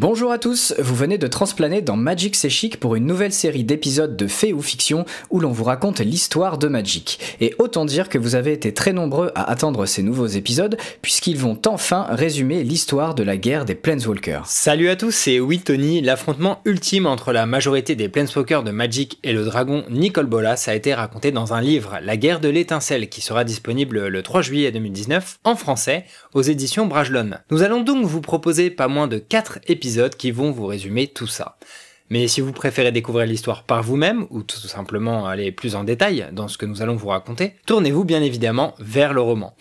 Bonjour à tous, vous venez de transplaner dans Magic C'est pour une nouvelle série d'épisodes de faits ou fiction où l'on vous raconte l'histoire de Magic. Et autant dire que vous avez été très nombreux à attendre ces nouveaux épisodes puisqu'ils vont enfin résumer l'histoire de la guerre des Planeswalkers. Salut à tous, c'est oui l'affrontement ultime entre la majorité des Planeswalkers de Magic et le dragon Nicol Bolas a été raconté dans un livre, La guerre de l'étincelle, qui sera disponible le 3 juillet 2019 en français aux éditions Brajlon. Nous allons donc vous proposer pas moins de 4 épisodes qui vont vous résumer tout ça. Mais si vous préférez découvrir l'histoire par vous-même, ou tout simplement aller plus en détail dans ce que nous allons vous raconter, tournez-vous bien évidemment vers le roman.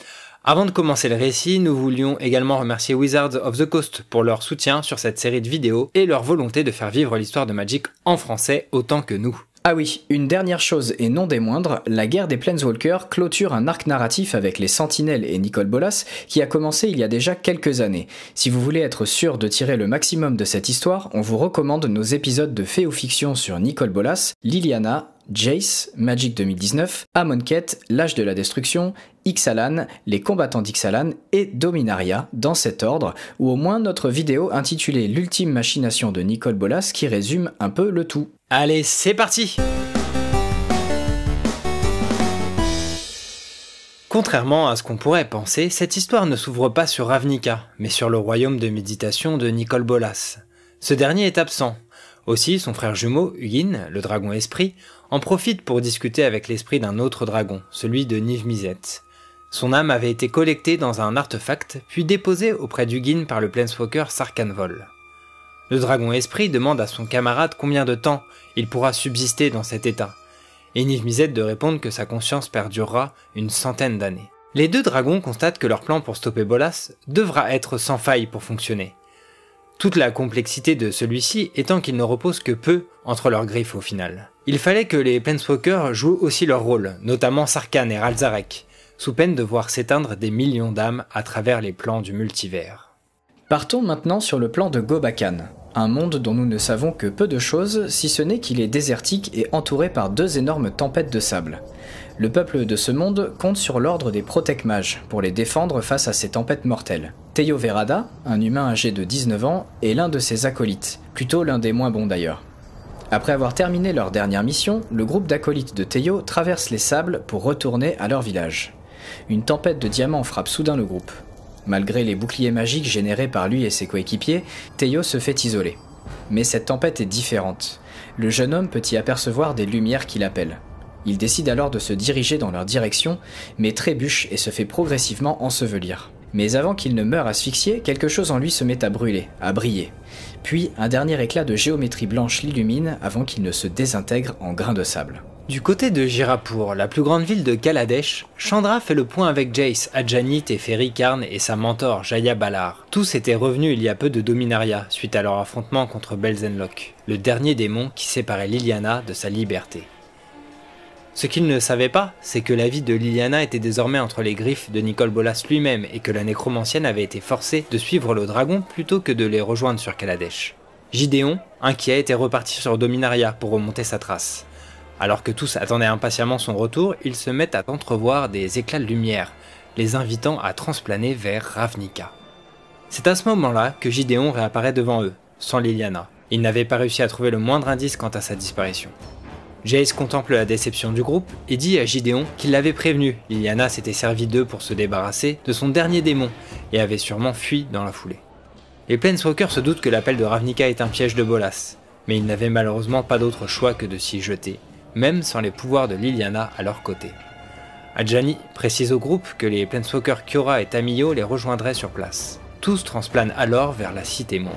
Avant de commencer le récit, nous voulions également remercier Wizards of the Coast pour leur soutien sur cette série de vidéos et leur volonté de faire vivre l'histoire de Magic en français autant que nous. Ah oui, une dernière chose et non des moindres, la guerre des Planeswalkers clôture un arc narratif avec les Sentinelles et Nicole Bolas qui a commencé il y a déjà quelques années. Si vous voulez être sûr de tirer le maximum de cette histoire, on vous recommande nos épisodes de fait ou fiction sur Nicole Bolas, Liliana, Jace, Magic 2019, Amonkhet, L'âge de la destruction, Ixalan, les combattants d'Ixalan et Dominaria, dans cet ordre, ou au moins notre vidéo intitulée L'ultime machination de Nicole Bolas qui résume un peu le tout. Allez, c'est parti Contrairement à ce qu'on pourrait penser, cette histoire ne s'ouvre pas sur Ravnica, mais sur le royaume de méditation de Nicole Bolas. Ce dernier est absent. Aussi, son frère jumeau, Hugin, le dragon esprit, en profite pour discuter avec l'esprit d'un autre dragon, celui de Niv Mizzet. Son âme avait été collectée dans un artefact, puis déposée auprès d'Hugin par le planeswalker Sarkanvol. Le dragon esprit demande à son camarade combien de temps il pourra subsister dans cet état, et Niv Mizzet de répondre que sa conscience perdurera une centaine d'années. Les deux dragons constatent que leur plan pour stopper Bolas devra être sans faille pour fonctionner. Toute la complexité de celui-ci étant qu'il ne repose que peu entre leurs griffes au final. Il fallait que les Planeswalkers jouent aussi leur rôle, notamment Sarkhan et Ralzarek, sous peine de voir s'éteindre des millions d'âmes à travers les plans du multivers. Partons maintenant sur le plan de Gobakan, un monde dont nous ne savons que peu de choses, si ce n'est qu'il est désertique et entouré par deux énormes tempêtes de sable. Le peuple de ce monde compte sur l'ordre des Protect Mages pour les défendre face à ces tempêtes mortelles. Teyo Verada, un humain âgé de 19 ans, est l'un de ses acolytes, plutôt l'un des moins bons d'ailleurs. Après avoir terminé leur dernière mission, le groupe d'acolytes de Teyo traverse les sables pour retourner à leur village. Une tempête de diamants frappe soudain le groupe. Malgré les boucliers magiques générés par lui et ses coéquipiers, Teyo se fait isoler. Mais cette tempête est différente. Le jeune homme peut y apercevoir des lumières qui l'appellent. Il décide alors de se diriger dans leur direction, mais trébuche et se fait progressivement ensevelir. Mais avant qu'il ne meure asphyxié, quelque chose en lui se met à brûler, à briller. Puis un dernier éclat de géométrie blanche l'illumine avant qu'il ne se désintègre en grains de sable. Du côté de Jirapur, la plus grande ville de Kaladesh, Chandra fait le point avec Jace, Adjanit et Ferry Karn et sa mentor Jaya Balar. Tous étaient revenus il y a peu de Dominaria suite à leur affrontement contre Belzenlock, le dernier démon qui séparait Liliana de sa liberté. Ce qu'ils ne savaient pas, c'est que la vie de Liliana était désormais entre les griffes de Nicole Bolas lui-même et que la nécromancienne avait été forcée de suivre le dragon plutôt que de les rejoindre sur Kaladesh. Gideon, inquiet, était reparti sur Dominaria pour remonter sa trace. Alors que tous attendaient impatiemment son retour, ils se mettent à entrevoir des éclats de lumière, les invitant à transplaner vers Ravnica. C'est à ce moment-là que Gideon réapparaît devant eux, sans Liliana. Il n'avait pas réussi à trouver le moindre indice quant à sa disparition. Jace contemple la déception du groupe et dit à Gideon qu'il l'avait prévenu, Liliana s'était servi d'eux pour se débarrasser de son dernier démon et avait sûrement fui dans la foulée. Les Planeswalkers se doutent que l'appel de Ravnica est un piège de Bolas, mais ils n'avaient malheureusement pas d'autre choix que de s'y jeter, même sans les pouvoirs de Liliana à leur côté. Adjani précise au groupe que les Planeswalkers Kiora et Tamio les rejoindraient sur place. Tous transplanent alors vers la Cité Monde.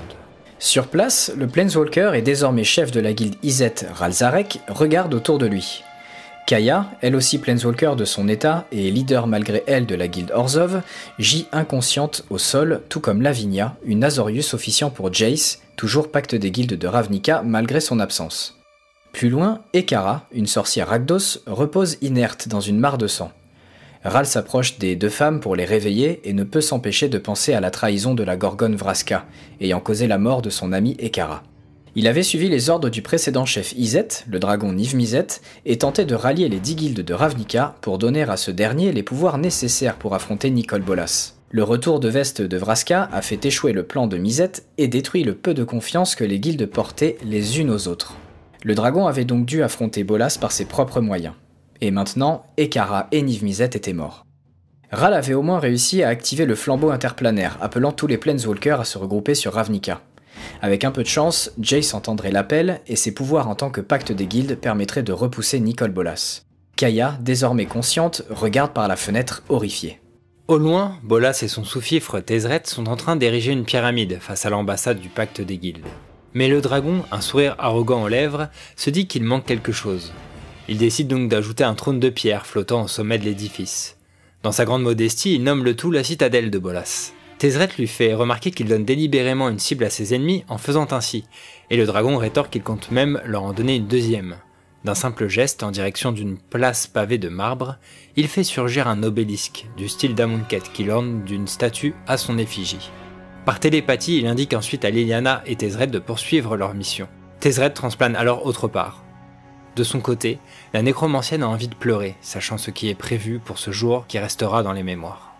Sur place, le Planeswalker et désormais chef de la guilde Izet Ralzarek regarde autour de lui. Kaya, elle aussi Planeswalker de son état et leader malgré elle de la guilde Orzov, gît inconsciente au sol, tout comme Lavinia, une Azorius officiant pour Jace, toujours pacte des guildes de Ravnica malgré son absence. Plus loin, Ekara, une sorcière Rakdos, repose inerte dans une mare de sang. Ral s'approche des deux femmes pour les réveiller et ne peut s'empêcher de penser à la trahison de la Gorgone Vraska, ayant causé la mort de son ami Ekara. Il avait suivi les ordres du précédent chef Izet, le dragon Nivmizet, et tenté de rallier les dix guildes de Ravnica pour donner à ce dernier les pouvoirs nécessaires pour affronter Nicole Bolas. Le retour de veste de Vraska a fait échouer le plan de Misette et détruit le peu de confiance que les guildes portaient les unes aux autres. Le dragon avait donc dû affronter Bolas par ses propres moyens. Et maintenant, Ekara et Niv Misette étaient morts. Ral avait au moins réussi à activer le flambeau interplanaire, appelant tous les Planeswalkers à se regrouper sur Ravnica. Avec un peu de chance, Jace entendrait l'appel et ses pouvoirs en tant que pacte des guildes permettraient de repousser Nicole Bolas. Kaya, désormais consciente, regarde par la fenêtre horrifiée. Au loin, Bolas et son sous-fifre Tezret sont en train d'ériger une pyramide face à l'ambassade du pacte des guildes. Mais le dragon, un sourire arrogant aux lèvres, se dit qu'il manque quelque chose. Il décide donc d'ajouter un trône de pierre flottant au sommet de l'édifice. Dans sa grande modestie, il nomme le tout la citadelle de Bolas. Tezret lui fait remarquer qu'il donne délibérément une cible à ses ennemis en faisant ainsi, et le dragon rétorque qu'il compte même leur en donner une deuxième. D'un simple geste en direction d'une place pavée de marbre, il fait surgir un obélisque du style d'Amonkhet qui l'orne d'une statue à son effigie. Par télépathie, il indique ensuite à Liliana et Tezret de poursuivre leur mission. Tezret transplane alors autre part. De son côté, la nécromancienne a envie de pleurer, sachant ce qui est prévu pour ce jour qui restera dans les mémoires.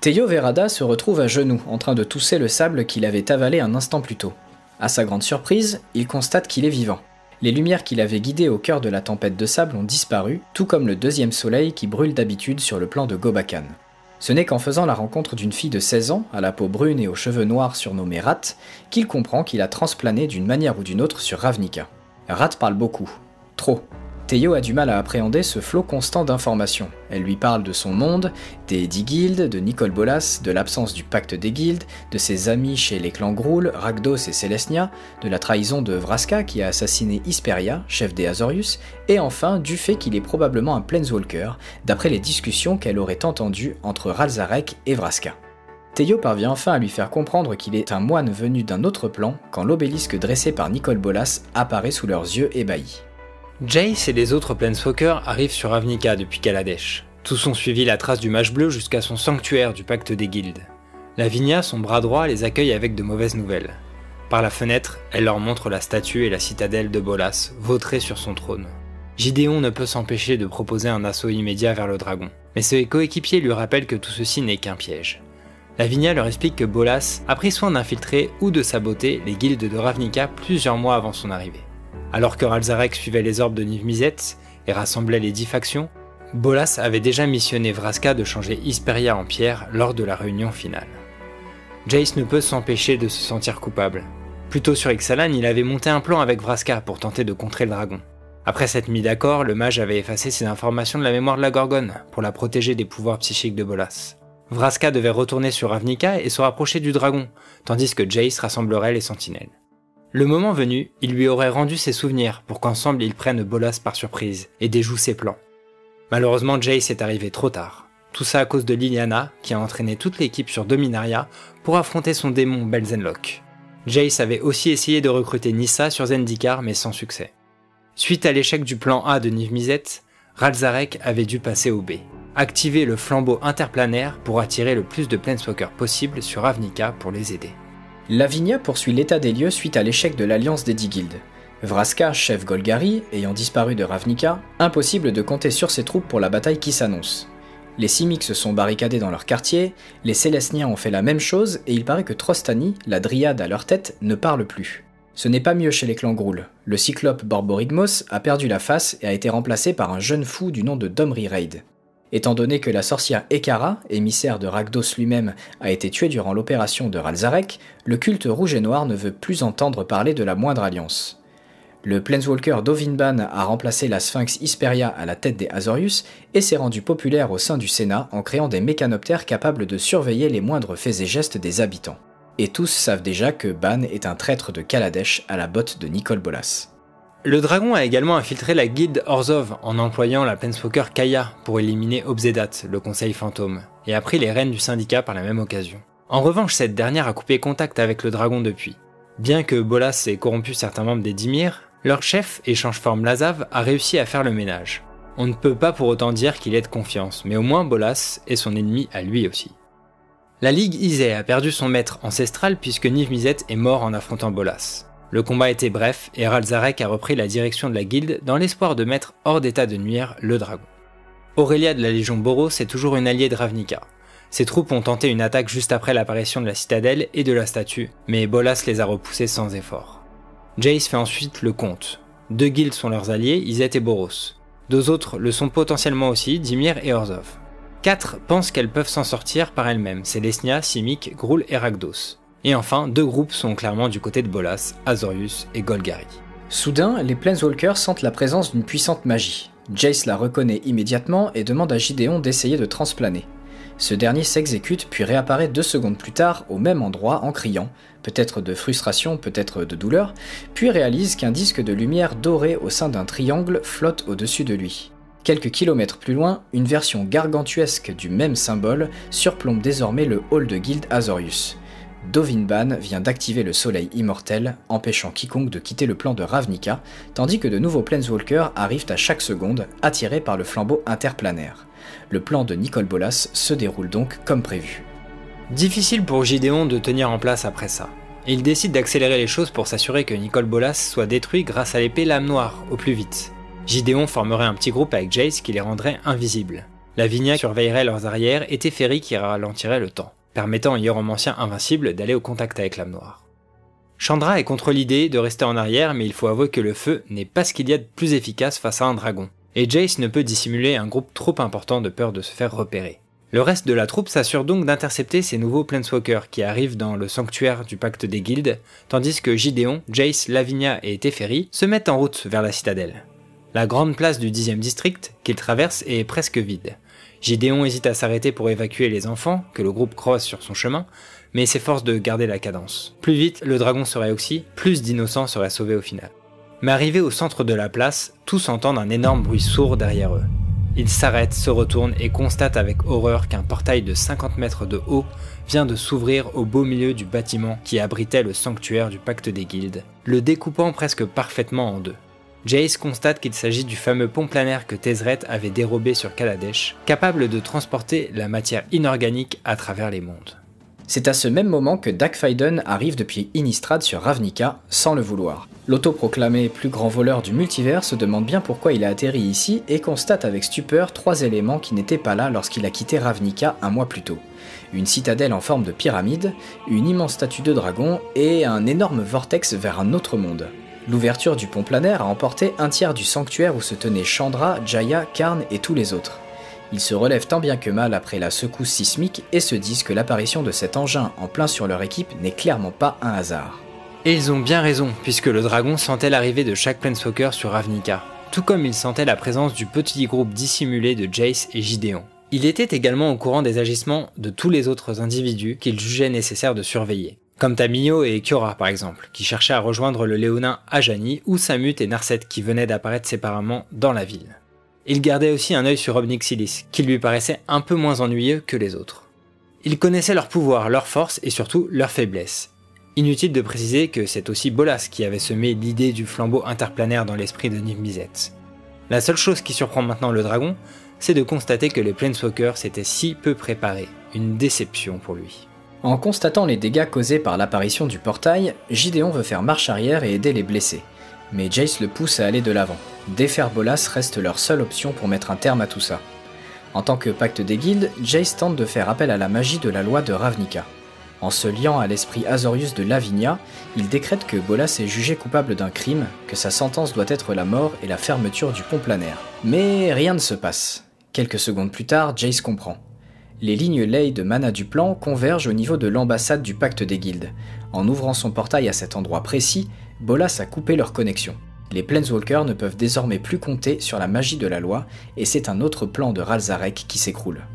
Teyo Verada se retrouve à genoux, en train de tousser le sable qu'il avait avalé un instant plus tôt. À sa grande surprise, il constate qu'il est vivant. Les lumières qu'il avait guidées au cœur de la tempête de sable ont disparu, tout comme le deuxième soleil qui brûle d'habitude sur le plan de Gobakan. Ce n'est qu'en faisant la rencontre d'une fille de 16 ans, à la peau brune et aux cheveux noirs surnommée Rat, qu'il comprend qu'il a transplané d'une manière ou d'une autre sur Ravnica. Rat parle beaucoup, Trop. Théo a du mal à appréhender ce flot constant d'informations. Elle lui parle de son monde, des dix guildes, de Nicole Bolas, de l'absence du pacte des guildes, de ses amis chez les clans Groul, Ragdos et Celestia, de la trahison de Vraska qui a assassiné Isperia, chef des Azorius, et enfin du fait qu'il est probablement un Planeswalker, d'après les discussions qu'elle aurait entendues entre Ralzarek et Vraska. Théo parvient enfin à lui faire comprendre qu'il est un moine venu d'un autre plan quand l'obélisque dressé par Nicole Bolas apparaît sous leurs yeux ébahis. Jace et les autres Planeswalkers arrivent sur Ravnica depuis Kaladesh. Tous ont suivi la trace du mage bleu jusqu'à son sanctuaire du pacte des guildes. Lavinia, son bras droit, les accueille avec de mauvaises nouvelles. Par la fenêtre, elle leur montre la statue et la citadelle de Bolas, vautrée sur son trône. Gideon ne peut s'empêcher de proposer un assaut immédiat vers le dragon, mais ses coéquipiers lui rappellent que tout ceci n'est qu'un piège. Lavinia leur explique que Bolas a pris soin d'infiltrer ou de saboter les guildes de Ravnica plusieurs mois avant son arrivée. Alors que Ralzarek suivait les ordres de Niv Mizzet et rassemblait les dix factions, Bolas avait déjà missionné Vraska de changer Isperia en pierre lors de la réunion finale. Jace ne peut s'empêcher de se sentir coupable. Plus tôt sur Ixalan, il avait monté un plan avec Vraska pour tenter de contrer le dragon. Après s'être mis d'accord, le mage avait effacé ses informations de la mémoire de la Gorgone pour la protéger des pouvoirs psychiques de Bolas. Vraska devait retourner sur Ravnica et se rapprocher du dragon, tandis que Jace rassemblerait les sentinelles. Le moment venu, il lui aurait rendu ses souvenirs pour qu'ensemble ils prennent Bolas par surprise et déjouent ses plans. Malheureusement, Jace est arrivé trop tard. Tout ça à cause de Liliana, qui a entraîné toute l'équipe sur Dominaria pour affronter son démon Belzenlock. Jace avait aussi essayé de recruter Nissa sur Zendikar, mais sans succès. Suite à l'échec du plan A de Niv Mizzet, Ralzarek avait dû passer au B. Activer le flambeau interplanaire pour attirer le plus de Planeswalkers possible sur Avnica pour les aider. Lavinia poursuit l'état des lieux suite à l'échec de l'alliance des dix guildes. Vraska, chef Golgari, ayant disparu de Ravnica, impossible de compter sur ses troupes pour la bataille qui s'annonce. Les Simics se sont barricadés dans leur quartier, les Célesniens ont fait la même chose et il paraît que Trostani, la dryade à leur tête, ne parle plus. Ce n'est pas mieux chez les clans Groul. Le cyclope Borborigmos a perdu la face et a été remplacé par un jeune fou du nom de Domri Raid. Étant donné que la sorcière Ekara, émissaire de Ragdos lui-même, a été tuée durant l'opération de Ralzarek, le culte rouge et noir ne veut plus entendre parler de la moindre alliance. Le Planeswalker Dovinban a remplacé la Sphinx Isperia à la tête des Azorius et s'est rendu populaire au sein du Sénat en créant des mécanoptères capables de surveiller les moindres faits et gestes des habitants. Et tous savent déjà que Ban est un traître de Kaladesh à la botte de Nicole Bolas. Le dragon a également infiltré la guilde Orzov en employant la Planeswalker Kaya pour éliminer Obzedat, le conseil fantôme, et a pris les rênes du syndicat par la même occasion. En revanche, cette dernière a coupé contact avec le dragon depuis. Bien que Bolas ait corrompu certains membres des Dimir, leur chef, échange forme Lazav, a réussi à faire le ménage. On ne peut pas pour autant dire qu'il ait de confiance, mais au moins Bolas est son ennemi à lui aussi. La Ligue Isée a perdu son maître ancestral puisque Niv Mizzet est mort en affrontant Bolas. Le combat était bref et Ralzarek a repris la direction de la guilde dans l'espoir de mettre hors d'état de nuire le dragon. Aurélia de la Légion Boros est toujours une alliée de Ravnica. Ses troupes ont tenté une attaque juste après l'apparition de la citadelle et de la statue, mais Bolas les a repoussés sans effort. Jace fait ensuite le compte. Deux guildes sont leurs alliés, Izet et Boros. Deux autres le sont potentiellement aussi, Dimir et Orzov. Quatre pensent qu'elles peuvent s'en sortir par elles-mêmes, c'est Lesnia, Simic, Groul et Ragdos. Et enfin, deux groupes sont clairement du côté de Bolas, Azorius et Golgari. Soudain, les Planeswalkers sentent la présence d'une puissante magie. Jace la reconnaît immédiatement et demande à Gideon d'essayer de transplaner. Ce dernier s'exécute puis réapparaît deux secondes plus tard au même endroit en criant, peut-être de frustration, peut-être de douleur, puis réalise qu'un disque de lumière doré au sein d'un triangle flotte au-dessus de lui. Quelques kilomètres plus loin, une version gargantuesque du même symbole surplombe désormais le hall de Guild Azorius. Dovinban vient d'activer le soleil immortel, empêchant quiconque de quitter le plan de Ravnica, tandis que de nouveaux Planeswalkers arrivent à chaque seconde, attirés par le flambeau interplanaire. Le plan de Nicole Bolas se déroule donc comme prévu. Difficile pour Gideon de tenir en place après ça. il décide d'accélérer les choses pour s'assurer que Nicole Bolas soit détruit grâce à l'épée Lame Noire au plus vite. Gideon formerait un petit groupe avec Jace qui les rendrait invisibles. Lavinia surveillerait leurs arrières et Teferi qui ralentirait le temps, permettant au Hieromancien invincible d'aller au contact avec Lame Noire. Chandra est contre l'idée de rester en arrière, mais il faut avouer que le feu n'est pas ce qu'il y a de plus efficace face à un dragon et Jace ne peut dissimuler un groupe trop important de peur de se faire repérer. Le reste de la troupe s'assure donc d'intercepter ces nouveaux Planeswalkers qui arrivent dans le sanctuaire du pacte des guildes, tandis que Gideon, Jace, Lavinia et Teferi se mettent en route vers la citadelle. La grande place du 10e district qu'ils traversent est presque vide. Gideon hésite à s'arrêter pour évacuer les enfants que le groupe croise sur son chemin, mais s'efforce de garder la cadence. Plus vite le dragon serait oxy, plus d'innocents seraient sauvés au final. Mais arrivés au centre de la place, tous entendent un énorme bruit sourd derrière eux. Ils s'arrêtent, se retournent et constatent avec horreur qu'un portail de 50 mètres de haut vient de s'ouvrir au beau milieu du bâtiment qui abritait le sanctuaire du pacte des guildes, le découpant presque parfaitement en deux. Jace constate qu'il s'agit du fameux pont planaire que Tezret avait dérobé sur Kaladesh, capable de transporter la matière inorganique à travers les mondes. C'est à ce même moment que Fiden arrive depuis Innistrad sur Ravnica, sans le vouloir. L'autoproclamé plus grand voleur du multivers se demande bien pourquoi il a atterri ici et constate avec stupeur trois éléments qui n'étaient pas là lorsqu'il a quitté Ravnica un mois plus tôt. Une citadelle en forme de pyramide, une immense statue de dragon et un énorme vortex vers un autre monde. L'ouverture du pont planaire a emporté un tiers du sanctuaire où se tenaient Chandra, Jaya, Karn et tous les autres. Ils se relèvent tant bien que mal après la secousse sismique et se disent que l'apparition de cet engin en plein sur leur équipe n'est clairement pas un hasard. Et ils ont bien raison, puisque le dragon sentait l'arrivée de chaque Planeswalker sur Ravnica, tout comme il sentait la présence du petit groupe dissimulé de Jace et Gideon. Il était également au courant des agissements de tous les autres individus qu'il jugeait nécessaire de surveiller, comme Tamio et Kiora par exemple, qui cherchaient à rejoindre le léonin Ajani, ou Samut et Narset qui venaient d'apparaître séparément dans la ville. Il gardait aussi un œil sur Obnixilis, qui lui paraissait un peu moins ennuyeux que les autres. Il connaissait leur pouvoir, leur force et surtout leur faiblesse. Inutile de préciser que c'est aussi Bolas qui avait semé l'idée du flambeau interplanaire dans l'esprit de Nimizet. La seule chose qui surprend maintenant le dragon, c'est de constater que les Planeswalkers s'étaient si peu préparés, une déception pour lui. En constatant les dégâts causés par l'apparition du portail, Gideon veut faire marche arrière et aider les blessés mais Jace le pousse à aller de l'avant. Défaire Bolas reste leur seule option pour mettre un terme à tout ça. En tant que pacte des guildes, Jace tente de faire appel à la magie de la loi de Ravnica. En se liant à l'esprit Azorius de Lavinia, il décrète que Bolas est jugé coupable d'un crime, que sa sentence doit être la mort et la fermeture du pont planaire. Mais rien ne se passe. Quelques secondes plus tard, Jace comprend. Les lignes ley de mana du plan convergent au niveau de l'ambassade du pacte des guildes. En ouvrant son portail à cet endroit précis, Bolas a coupé leur connexion. Les Planeswalkers ne peuvent désormais plus compter sur la magie de la loi, et c'est un autre plan de Ralzarek qui s'écroule.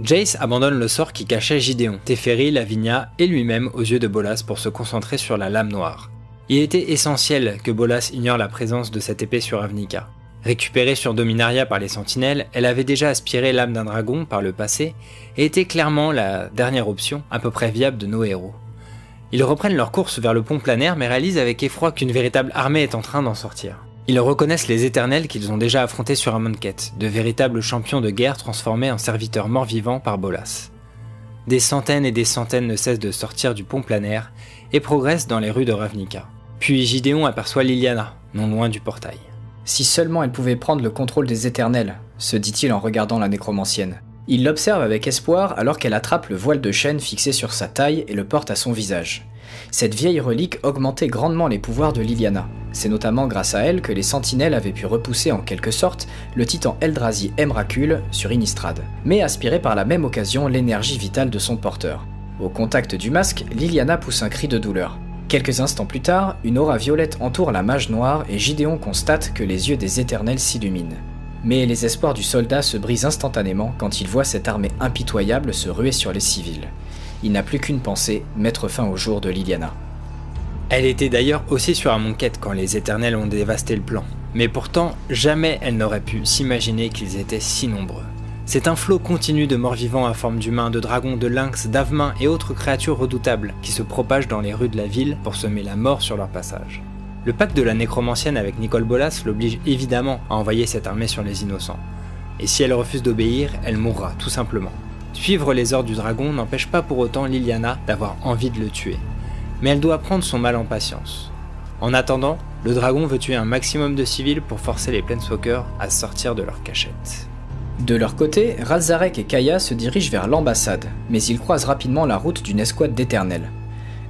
Jace abandonne le sort qui cachait Gideon, Teferi, Lavinia et lui-même aux yeux de Bolas pour se concentrer sur la lame noire. Il était essentiel que Bolas ignore la présence de cette épée sur Avnica. Récupérée sur Dominaria par les sentinelles, elle avait déjà aspiré l'âme d'un dragon par le passé et était clairement la dernière option à peu près viable de nos héros. Ils reprennent leur course vers le pont planaire mais réalisent avec effroi qu'une véritable armée est en train d'en sortir. Ils reconnaissent les éternels qu'ils ont déjà affrontés sur Amonkhet, de véritables champions de guerre transformés en serviteurs morts-vivants par Bolas. Des centaines et des centaines ne cessent de sortir du pont planaire et progressent dans les rues de Ravnica. Puis Gideon aperçoit Liliana, non loin du portail. Si seulement elle pouvait prendre le contrôle des éternels, se dit-il en regardant la nécromancienne. Il l'observe avec espoir alors qu'elle attrape le voile de chêne fixé sur sa taille et le porte à son visage. Cette vieille relique augmentait grandement les pouvoirs de Liliana. C'est notamment grâce à elle que les sentinelles avaient pu repousser en quelque sorte le titan Eldrazi Emrakul sur Innistrad, mais aspirer par la même occasion l'énergie vitale de son porteur. Au contact du masque, Liliana pousse un cri de douleur. Quelques instants plus tard, une aura violette entoure la mage noire et Gideon constate que les yeux des éternels s'illuminent. Mais les espoirs du soldat se brisent instantanément quand il voit cette armée impitoyable se ruer sur les civils. Il n'a plus qu'une pensée, mettre fin au jour de Liliana. Elle était d'ailleurs aussi sur un monquette quand les éternels ont dévasté le plan. Mais pourtant, jamais elle n'aurait pu s'imaginer qu'ils étaient si nombreux. C'est un flot continu de morts-vivants à forme d'humains, de dragons, de lynx, d'avemains et autres créatures redoutables qui se propagent dans les rues de la ville pour semer la mort sur leur passage. Le pacte de la nécromancienne avec Nicole Bolas l'oblige évidemment à envoyer cette armée sur les innocents. Et si elle refuse d'obéir, elle mourra, tout simplement. Suivre les ordres du dragon n'empêche pas pour autant Liliana d'avoir envie de le tuer. Mais elle doit prendre son mal en patience. En attendant, le dragon veut tuer un maximum de civils pour forcer les Planeswalkers à sortir de leur cachette. De leur côté, Razarek et Kaya se dirigent vers l'ambassade, mais ils croisent rapidement la route d'une escouade d'éternels.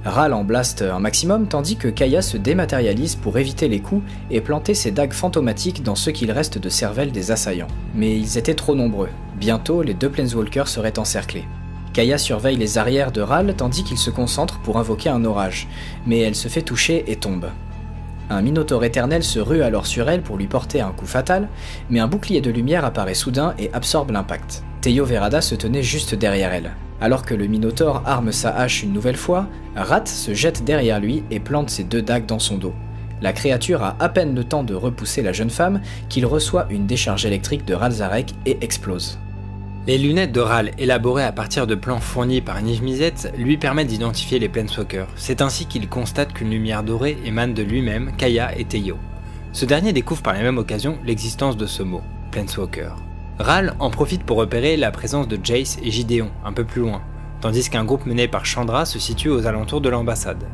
Ral en blast un maximum tandis que Kaya se dématérialise pour éviter les coups et planter ses dagues fantomatiques dans ce qu'il reste de cervelle des assaillants. Mais ils étaient trop nombreux. Bientôt, les deux Planeswalkers seraient encerclés. Kaya surveille les arrières de Ral tandis qu'il se concentre pour invoquer un orage, mais elle se fait toucher et tombe. Un Minotaure éternel se rue alors sur elle pour lui porter un coup fatal, mais un bouclier de lumière apparaît soudain et absorbe l'impact. Teio Verada se tenait juste derrière elle. Alors que le Minotaure arme sa hache une nouvelle fois, Rat se jette derrière lui et plante ses deux dagues dans son dos. La créature a à peine le temps de repousser la jeune femme qu'il reçoit une décharge électrique de Ralzarek et explose. Les lunettes de Ral, élaborées à partir de plans fournis par Niv lui permettent d'identifier les Planeswalkers. C'est ainsi qu'il constate qu'une lumière dorée émane de lui-même, Kaya et Teio. Ce dernier découvre par la même occasion l'existence de ce mot, Planeswalker. Ral en profite pour repérer la présence de Jace et Gideon, un peu plus loin, tandis qu'un groupe mené par Chandra se situe aux alentours de l'ambassade.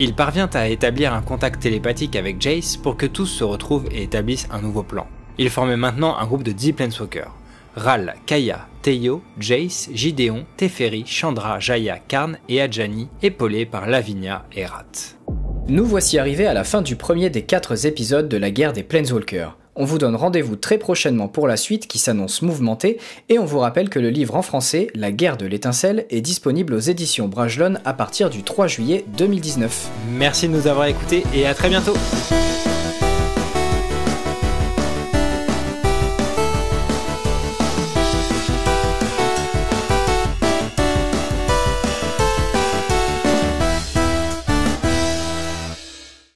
Il parvient à établir un contact télépathique avec Jace pour que tous se retrouvent et établissent un nouveau plan. Il forment maintenant un groupe de 10 Planeswalkers. Ral, Kaya, Teio, Jace, Gideon, Teferi, Chandra, Jaya, Karn et Adjani, épaulés par Lavinia et Rat. Nous voici arrivés à la fin du premier des quatre épisodes de la guerre des Planeswalkers. On vous donne rendez-vous très prochainement pour la suite qui s'annonce mouvementée et on vous rappelle que le livre en français, La guerre de l'étincelle, est disponible aux éditions Brajlon à partir du 3 juillet 2019. Merci de nous avoir écoutés et à très bientôt